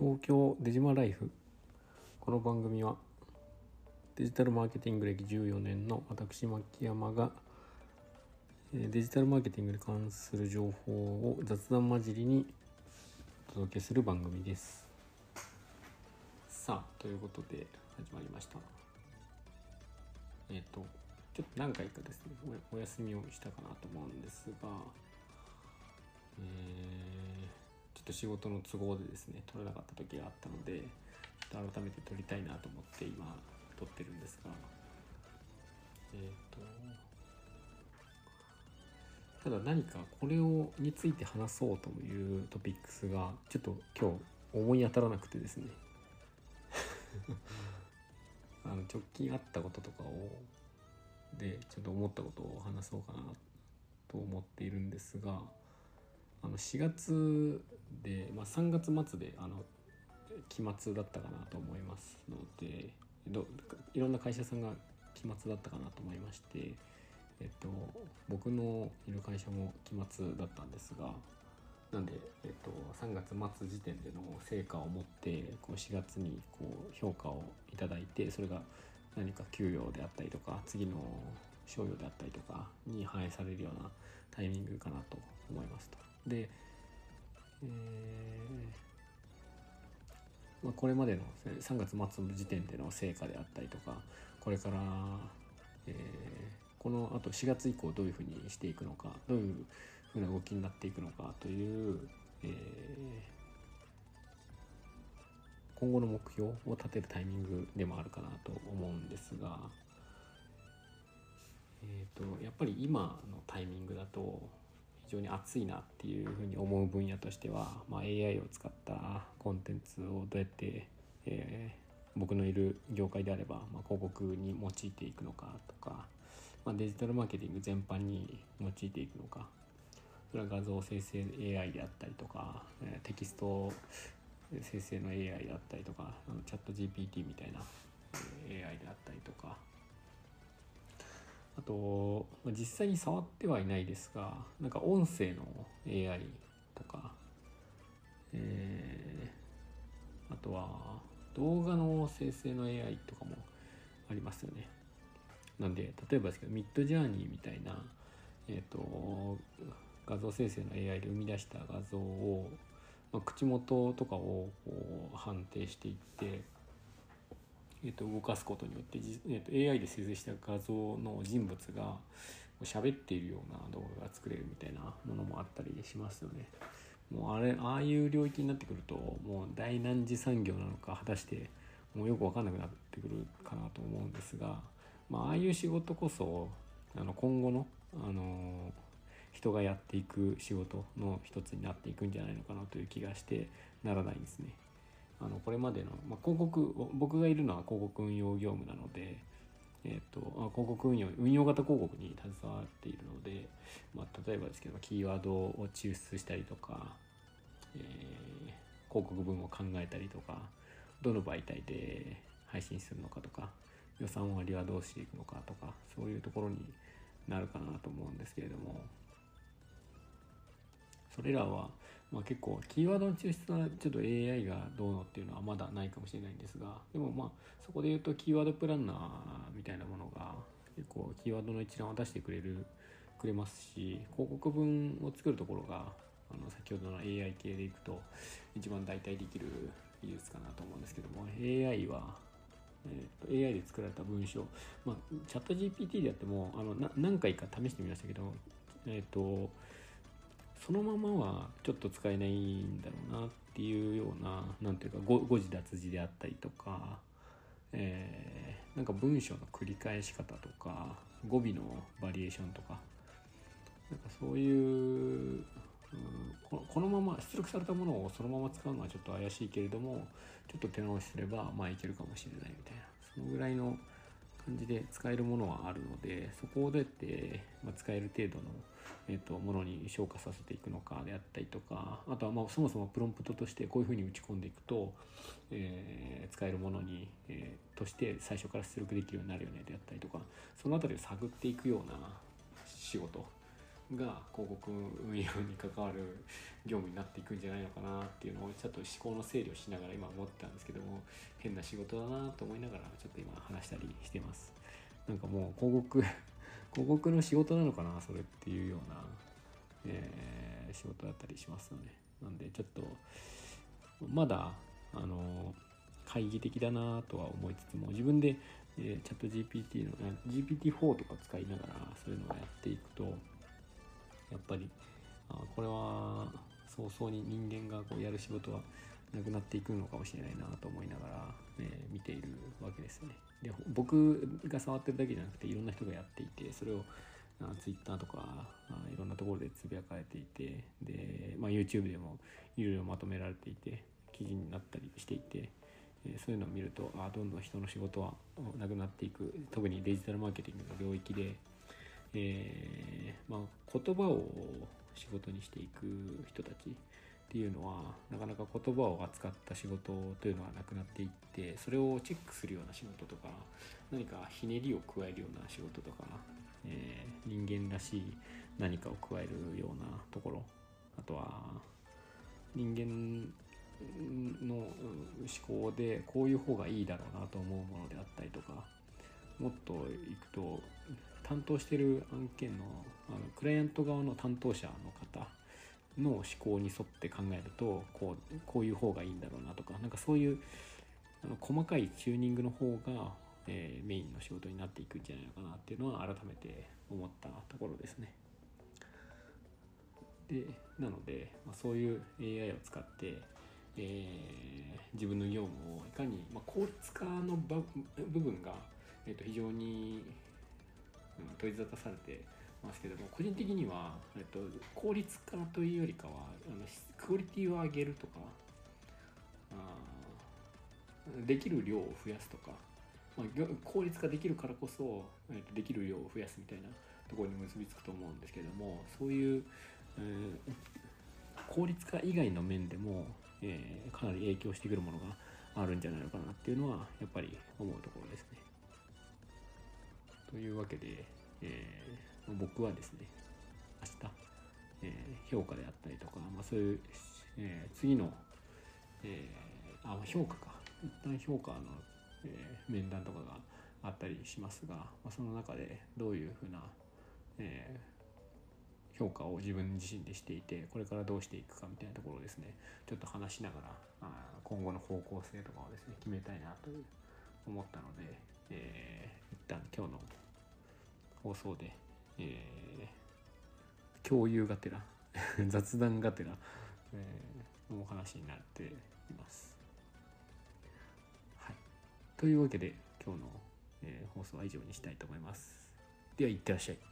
東京デジマライフ。この番組はデジタルマーケティング歴14年の私牧山がデジタルマーケティングに関する情報を雑談交じりにお届けする番組です。さあということで始まりました。えっ、とちょっと何回かですねおお休みをしたかなと思うんですがえーちょっと仕事の都合でですね撮れなかった時があったのでちょっと改めて撮りたいなと思って今撮ってるんですがえっ、とただ何かこれをについて話そうというトピックスがちょっと今日思い当たらなくてですね。あの直近あったこととかをでちょっと思ったことを話そうかなと思っているんですがあの4月で、まあ、3月末であの期末だったかなと思いますのでどいろんな会社さんが期末だったかなと思いまして、えっと、僕のいる会社も期末だったんですがなんで、えっと、3月末時点での成果を持ってこう4月にこう評価をいただいてそれが何か給与であったりとか次の賞与であったりとかに反映されるようなタイミングかなと思いますと。で、えーまあ、これまでの3月末の時点での成果であったりとかこれから、えーこのあと4月以降どういうふうにしていくのかどういうふうな動きになっていくのかという、えー今後の目標を立てるタイミングでもあるかなと思うんですが、えー、とやっぱり今のタイミングだと非常に熱いなっていうふうに思う分野としては、まあ、AI を使ったコンテンツをどうやって、えー僕のいる業界であれば、まあ、広告に用いていくのかとか、まあ、デジタルマーケティング全般に用いていくのかそれは画像生成 AI であったりとか、えーテキスト生成の AI であったりとかあのチャット GPT みたいな AI であったりとかあと実際に触ってはいないですがなんか音声の AI とか、えーあとは動画の生成の AI とかもありますよね。なんで例えばですけどミッドジャーニーみたいな、えー、と画像生成の AI で生み出した画像を、まあ、口元とかをこう判定していって、えー、と動かすことによって、えー、と AI で生成した画像の人物が喋っているような動画が作れるみたいなものもあったりしますよね。もうあれああいう領域になってくるともう大何次産業なのか果たしてもうよく分かんなくなってくるかなと思うんですが、まあああいう仕事こそあの今後のあの人がやっていく仕事の一つになっていくんじゃないのかなという気がしてならないんですね。あのこれまでの、まあ、広告僕がいるのは広告運用業務なので、えー、とあ広告運用運用型広告に携わっているので、まあ、例えばですけどキーワードを抽出したりとか、えー広告文を考えたりとかどの媒体で配信するのかとか予算割はどうしていくのかとかそういうところになるかなと思うんですけれどもそれらは、まあ、結構キーワードの抽出はちょっと AI がどうのっていうのはまだないかもしれないんですがでもまあそこで言うとキーワードプランナーみたいなものが結構キーワードの一覧を出してくれるくれますし広告文を作るところがあの先ほどの AI 系でいくと一番代替できる技術かなと思うんですけども AI はえー、と AI で作られた文章、まあ、チャット GPT でやってもあの何回か試してみましたけど、えっ、とそのままはちょっと使えないんだろうなっていうようななんていうか誤字脱字であったりとか、えーなんか文章の繰り返し方とか語尾のバリエーションとかなんかそういう、うんここのまま出力されたものをそのまま使うのはちょっと怪しいけれどもちょっと手直しすればまあいけるかもしれないみたいなそのぐらいの感じで使えるものはあるのでそこをどうやって、ま、使える程度の、えー、とものに昇華させていくのかであったりとかあとはまあそもそもプロンプトとしてこういうふうに打ち込んでいくと、えー使えるものに、えーとして最初から出力できるようになるよねであったりとかその辺りを探っていくような仕事が広告運用に関わる業務になっていくんじゃないのかなっていうのをちょっと思考の整理をしながら今思ってたんですけども変な仕事だなと思いながらちょっと今話したりしてます。なんかもう広告 広告の仕事なのかなそれっていうような、えー、仕事だったりしますよね。なんでちょっとまだあの懐疑的だなとは思いつつも自分で、え、チャット GPT の GPT-4 とか使いながらそういうのをやっていくとやっぱりあこれは早々に人間がこうやる仕事はなくなっていくのかもしれないなと思いながら、えー、見ているわけですね。で僕が触ってるだけじゃなくていろんな人がやっていてそれをツイッターとかいろんなところでつぶやかれていてで、まあ、YouTube でもいろいろまとめられていて記事になったりしていて、えそういうのを見るとあどんどん人の仕事はなくなっていく特にデジタルマーケティングの領域で、えー、まあ、言葉を仕事にしていく人たちっていうのはなかなか言葉を扱った仕事というのはなくなっていってそれをチェックするような仕事とか何かひねりを加えるような仕事とか、えー、人間らしい何かを加えるようなところあとは人間の思考でこういう方がいいだろうなと思うものであったりとかもっといくと担当してる案件のあのクライアント側の担当者の方の思考に沿って考えるとこうこういう方がいいんだろうなとかなんかそういうあの細かいチューニングの方が、えー、メインの仕事になっていくんじゃないのかなっていうのは改めて思ったところですね。でなので、まあ、そういう AI を使って、えー、自分の業務をいかに、まあ、効率化の部分が、えー、と非常に、取り沙汰されてますけども個人的には、えっと、効率化というよりかはあのクオリティを上げるとかあできる量を増やすとか、まあ、効率化できるからこそ、えっと、できる量を増やすみたいなところに結びつくと思うんですけどもそういう、えー、効率化以外の面でも、えー、かなり影響してくるものがあるんじゃないのかなっていうのはやっぱり思うところですね。というわけで、えー、僕はですね明日、えー、評価であったりとか、まあ、そういう、えー、次の、えー、あ評価か。一旦評価の、えー、面談とかがあったりしますが、まあ、その中でどういうふうな、えー、評価を自分自身でしていてこれからどうしていくかみたいなところをですねちょっと話しながらあ今後の方向性とかをですね決めたいなと思ったので、えー、一旦今日の放送で、えー、共有がてら 雑談がてら、えー、お話になっています。はい、というわけで今日の、えー、放送は以上にしたいと思います。ではいってらっしゃい。